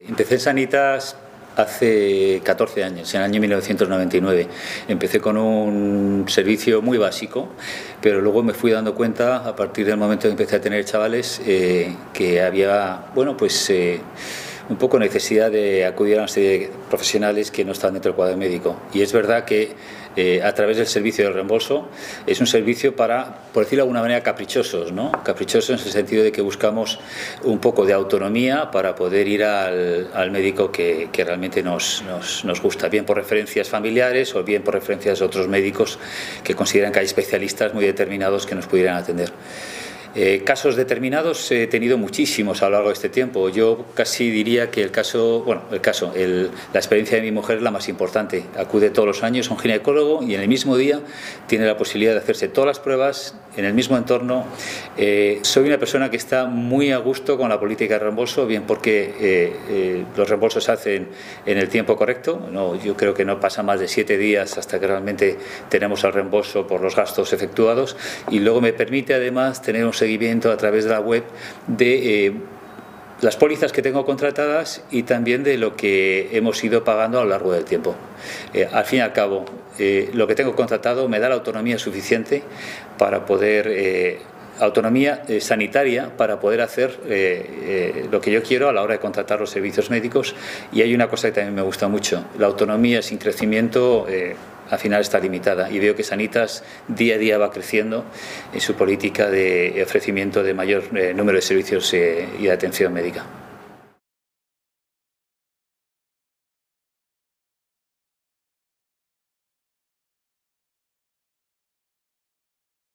Empecé en Sanitas hace 14 años, en el año 1999. Empecé con un servicio muy básico, pero luego me fui dando cuenta, a partir del momento en que empecé a tener chavales, eh, que había, bueno, pues... Eh, un poco necesidad de acudir a una serie de profesionales que no están dentro del cuadro médico. Y es verdad que eh, a través del servicio del reembolso es un servicio para, por decirlo de alguna manera, caprichosos, ¿no? Caprichosos en el sentido de que buscamos un poco de autonomía para poder ir al, médico que, que realmente nos, nos, nos, gusta, bien por referencias familiares o bien por referencias de otros médicos que consideran que hay especialistas muy determinados que nos pudieran atender. Eh, casos determinados he tenido muchísimos a lo largo de este tiempo. Yo casi diría que el caso, bueno, el caso, la experiencia de mi mujer es la más importante. Acude todos los años a un ginecólogo y en el mismo día tiene la posibilidad de hacerse todas las pruebas en el mismo entorno. Eh, soy una persona que está muy a gusto con la política de reembolso, bien porque eh, los reembolsos se hacen en el tiempo correcto. No, yo creo que no pasa más de siete días hasta que realmente tenemos el reembolso por los gastos efectuados y luego me permite además tener un seguimiento a través de la web de eh, las pólizas que tengo contratadas y también de lo que hemos ido pagando a lo largo del tiempo. Eh, al fin y al cabo, eh, lo que tengo contratado me da la autonomía suficiente para poder autonomía sanitaria para poder hacer lo que yo quiero a la hora de contratar los servicios médicos y hay una cosa que también me gusta mucho, la autonomía sin crecimiento al final está limitada y veo que Sanitas día a día va creciendo en su política de ofrecimiento de mayor eh, número de servicios eh, y de atención médica.